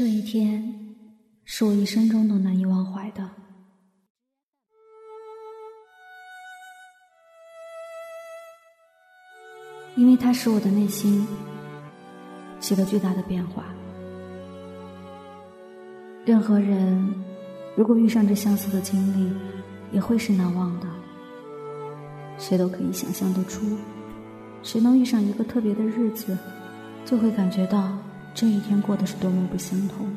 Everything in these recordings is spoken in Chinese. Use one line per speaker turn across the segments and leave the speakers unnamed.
这一天是我一生中都难以忘怀的，因为它使我的内心起了巨大的变化。任何人如果遇上这相似的经历，也会是难忘的。谁都可以想象得出，谁能遇上一个特别的日子，就会感觉到。这一天过得是多么不相同。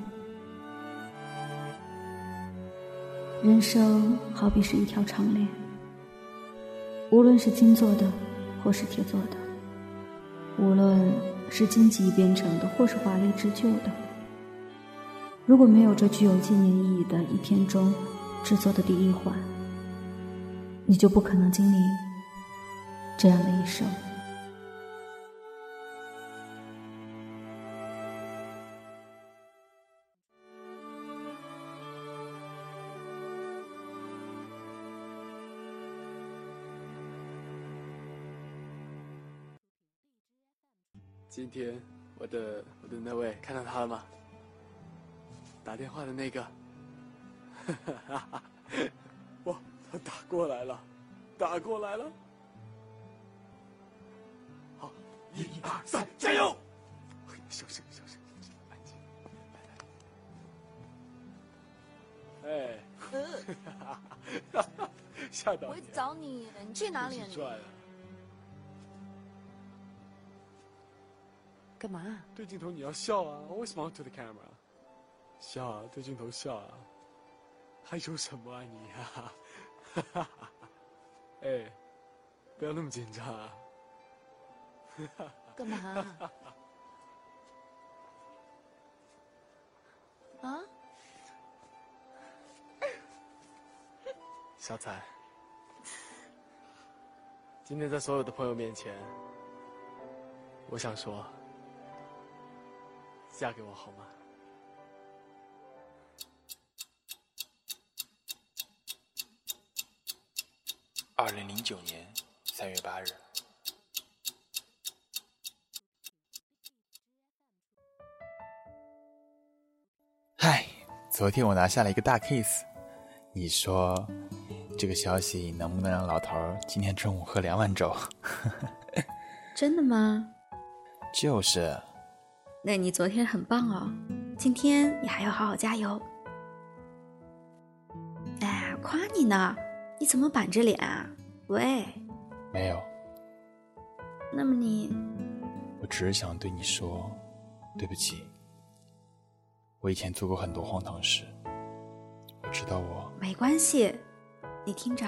人生好比是一条长链，无论是金做的，或是铁做的；无论是荆棘编成的，或是华丽织就的。如果没有这具有纪念意义的一天中制作的第一环，你就不可能经历这样的一生。
今天我的我的那位看到他了吗？打电话的那个，哇，他打过来了，打过来了。好，一二三，加油！小声，小声，安静。哎，吓到你！
我会找你，你去哪里啊？干嘛？
对镜头你要笑啊！Always smile to the camera，笑啊，对镜头笑啊！害羞什么啊你啊？哎，不要那么紧张啊！
干嘛？啊？
小彩，今天在所有的朋友面前，我想说。嫁给我好吗？
二零零九年三月八日。嗨，昨天我拿下了一个大 case，你说这个消息能不能让老头儿今天中午喝两碗粥？
真的吗？
就是。
那你昨天很棒哦，今天你还要好好加油。哎，夸你呢，你怎么板着脸啊？喂，
没有。
那么你，
我只是想对你说，对不起。我以前做过很多荒唐事，我知道我
没关系。你听着，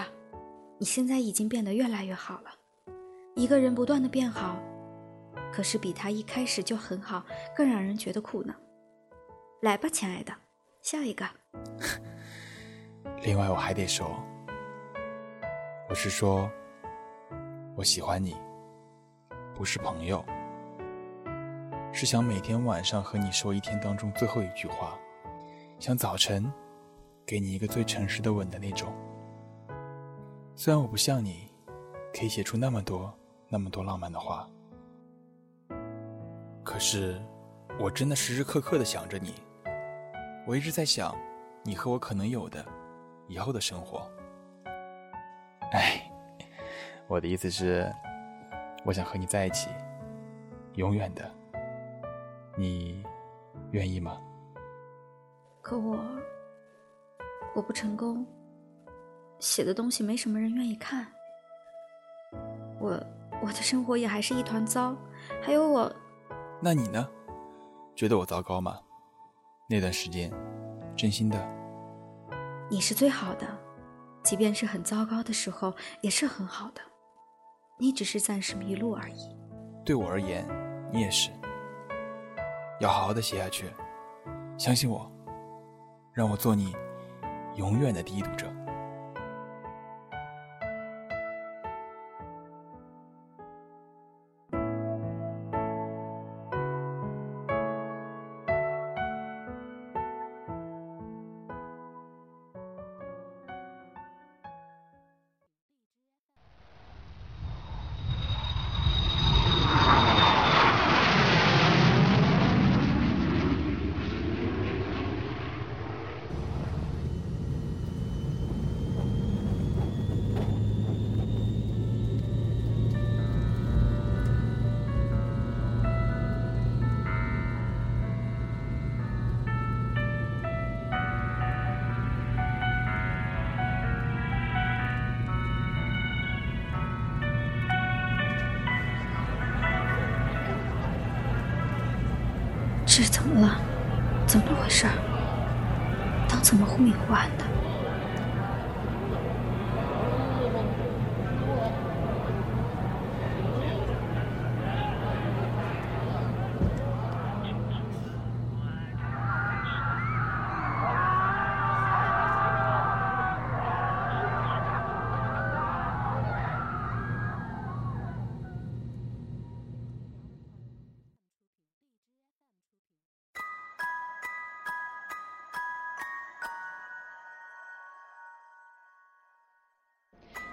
你现在已经变得越来越好了。一个人不断的变好。可是比他一开始就很好，更让人觉得苦呢。来吧，亲爱的，笑一个。
另外，我还得说，我是说，我喜欢你，不是朋友，是想每天晚上和你说一天当中最后一句话，想早晨给你一个最诚实的吻的那种。虽然我不像你，可以写出那么多那么多浪漫的话。可是，我真的时时刻刻的想着你。我一直在想，你和我可能有的以后的生活。哎，我的意思是，我想和你在一起，永远的。你愿意吗？
可我，我不成功，写的东西没什么人愿意看。我，我的生活也还是一团糟。还有我。
那你呢？觉得我糟糕吗？那段时间，真心的。
你是最好的，即便是很糟糕的时候，也是很好的。你只是暂时迷路而已。
对我而言，你也是。要好好的写下去，相信我，让我做你永远的第一读者。
这是怎么了？怎么回事？灯怎么忽明忽暗的？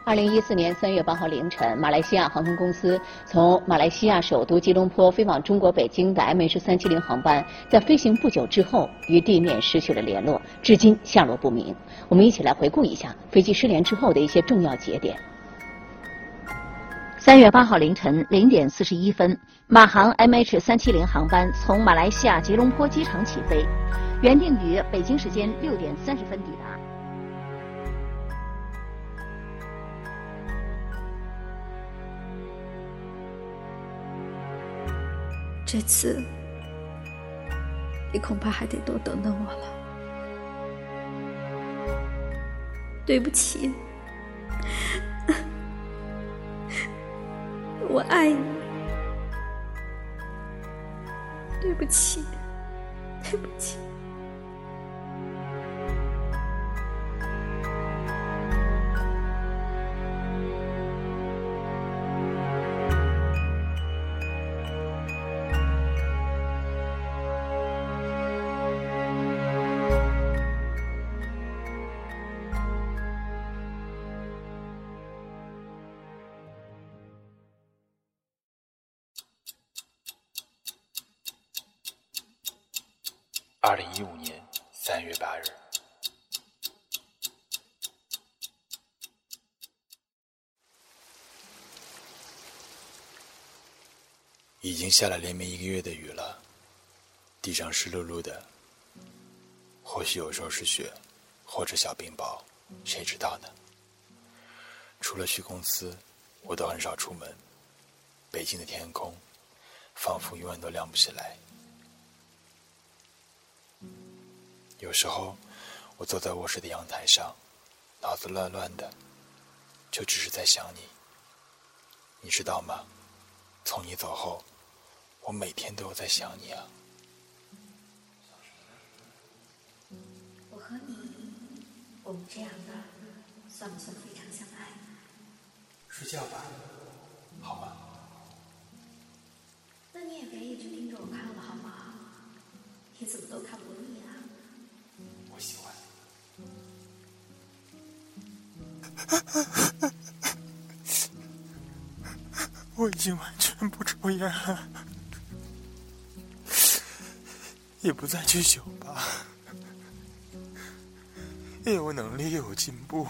二零一四年三月八号凌晨，马来西亚航空公司从马来西亚首都吉隆坡飞往中国北京的 MH 三七零航班，在飞行不久之后与地面失去了联络，至今下落不明。我们一起来回顾一下飞机失联之后的一些重要节点。三月八号凌晨零点四十一分，马航 MH 三七零航班从马来西亚吉隆坡机场起飞，原定于北京时间六点三十分抵达。
这次，你恐怕还得多等等我了。对不起，我爱你。对不起，对不起。
一五年三月八日，已经下了连绵一个月的雨了，地上湿漉漉的，或许有时候是雪，或者小冰雹，谁知道呢？除了去公司，我都很少出门。北京的天空，仿佛永远都亮不起来。有时候，我坐在卧室的阳台上，脑子乱乱的，就只是在想你。你知道吗？从你走后，我每天都有在想你啊。
我和你，我们这样的，算不算非常相爱？
睡觉吧，好吗？
那你也别一直盯着我看了，好吗？你怎么都看不腻啊？
我已经完全不抽烟了，也不再去酒吧，因为我能力有进步。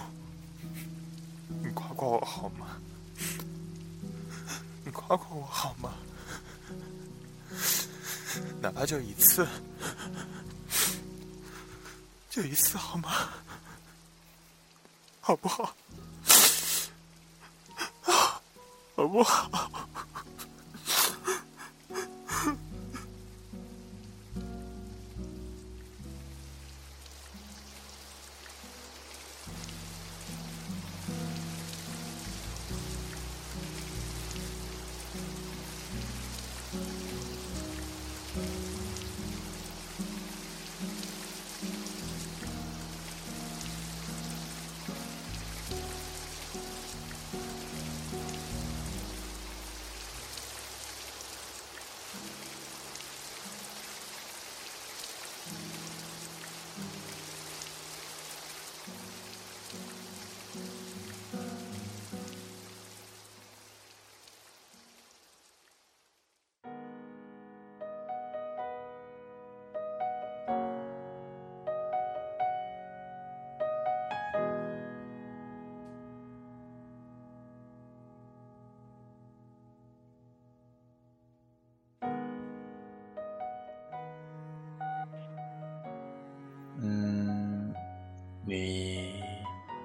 你夸夸我好吗？你夸夸我好吗？哪怕就一次。就一次好吗？好不好？好不好？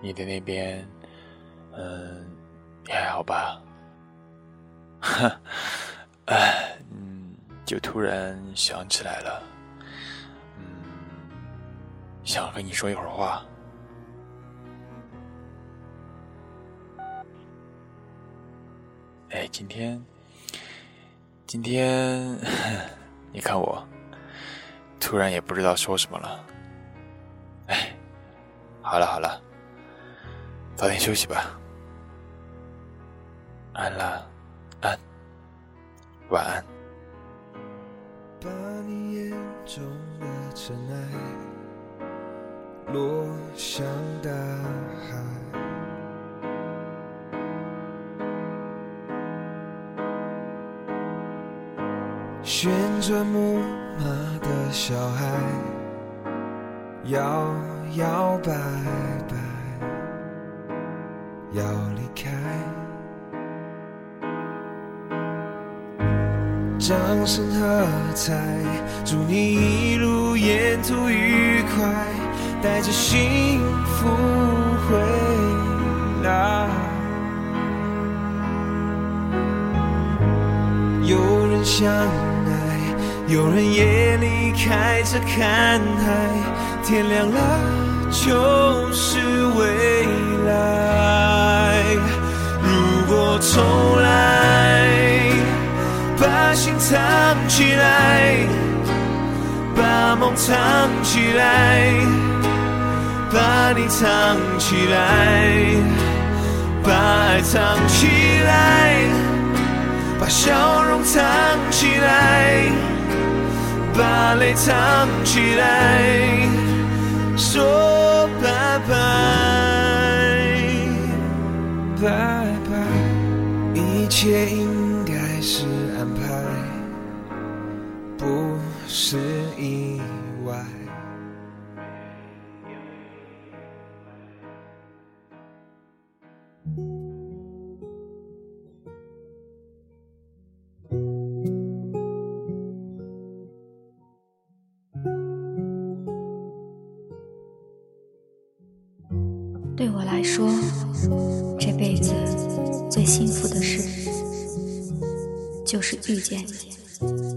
你的那边，嗯，也还好吧？哈，哎，嗯，
就突然想起来了，嗯，想和你说一会儿话。哎，今天，今天，你看我，突然也不知道说什么了。哎，好了好了，早点休息吧。安啦，安，晚安。把你眼中的尘埃落向大海。旋转木马的小孩，摇摇摆摆要离开。掌声喝彩，祝你一路沿途愉快，带着幸福回来。有人相爱，有人也离开这看海，天亮了就是未来。梦藏起来，把你藏起来，把爱藏起来，把笑容藏起来，把泪藏起来，说拜拜，拜拜，一切应该是安排。不。是意外。
对我来说，这辈子最幸福的事，就是遇见你。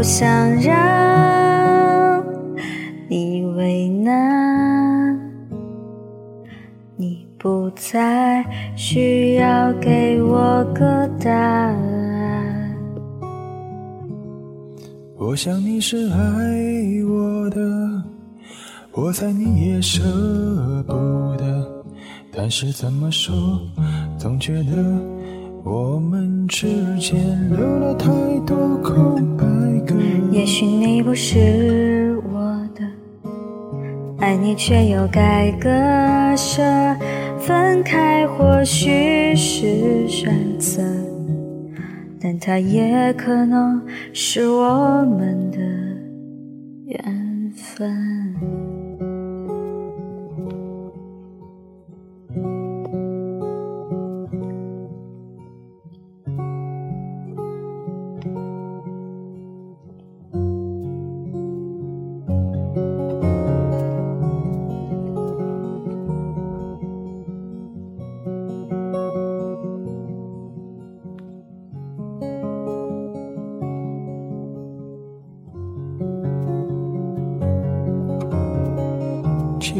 不想让你为难，你不再需要给我个答案。
我想你是爱我的，我猜你也舍不得，但是怎么说，总觉得。我们之间留了太多空白。
也许你不是我的，爱你却又该割舍。分开或许是选择，但它也可能是我们的缘分。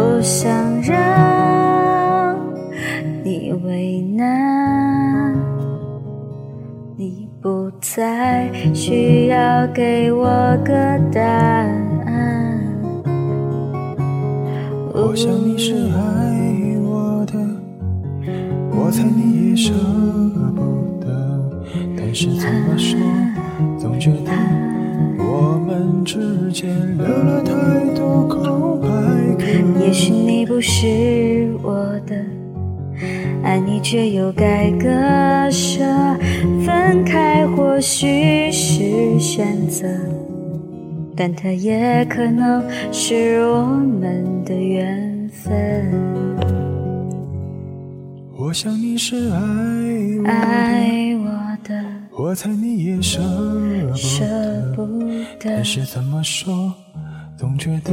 不想让你为难，你不再需要给我个答案。
我想你是爱我的，我猜你也舍不得，但是怎么说，总觉得我们之间留了太。
不是我的，爱你却又该割舍，分开或许是选择，但它也可能是我们的缘分。
我想你是爱我的，
爱我的，
我猜你也舍，
不得
但，是怎么说，总觉得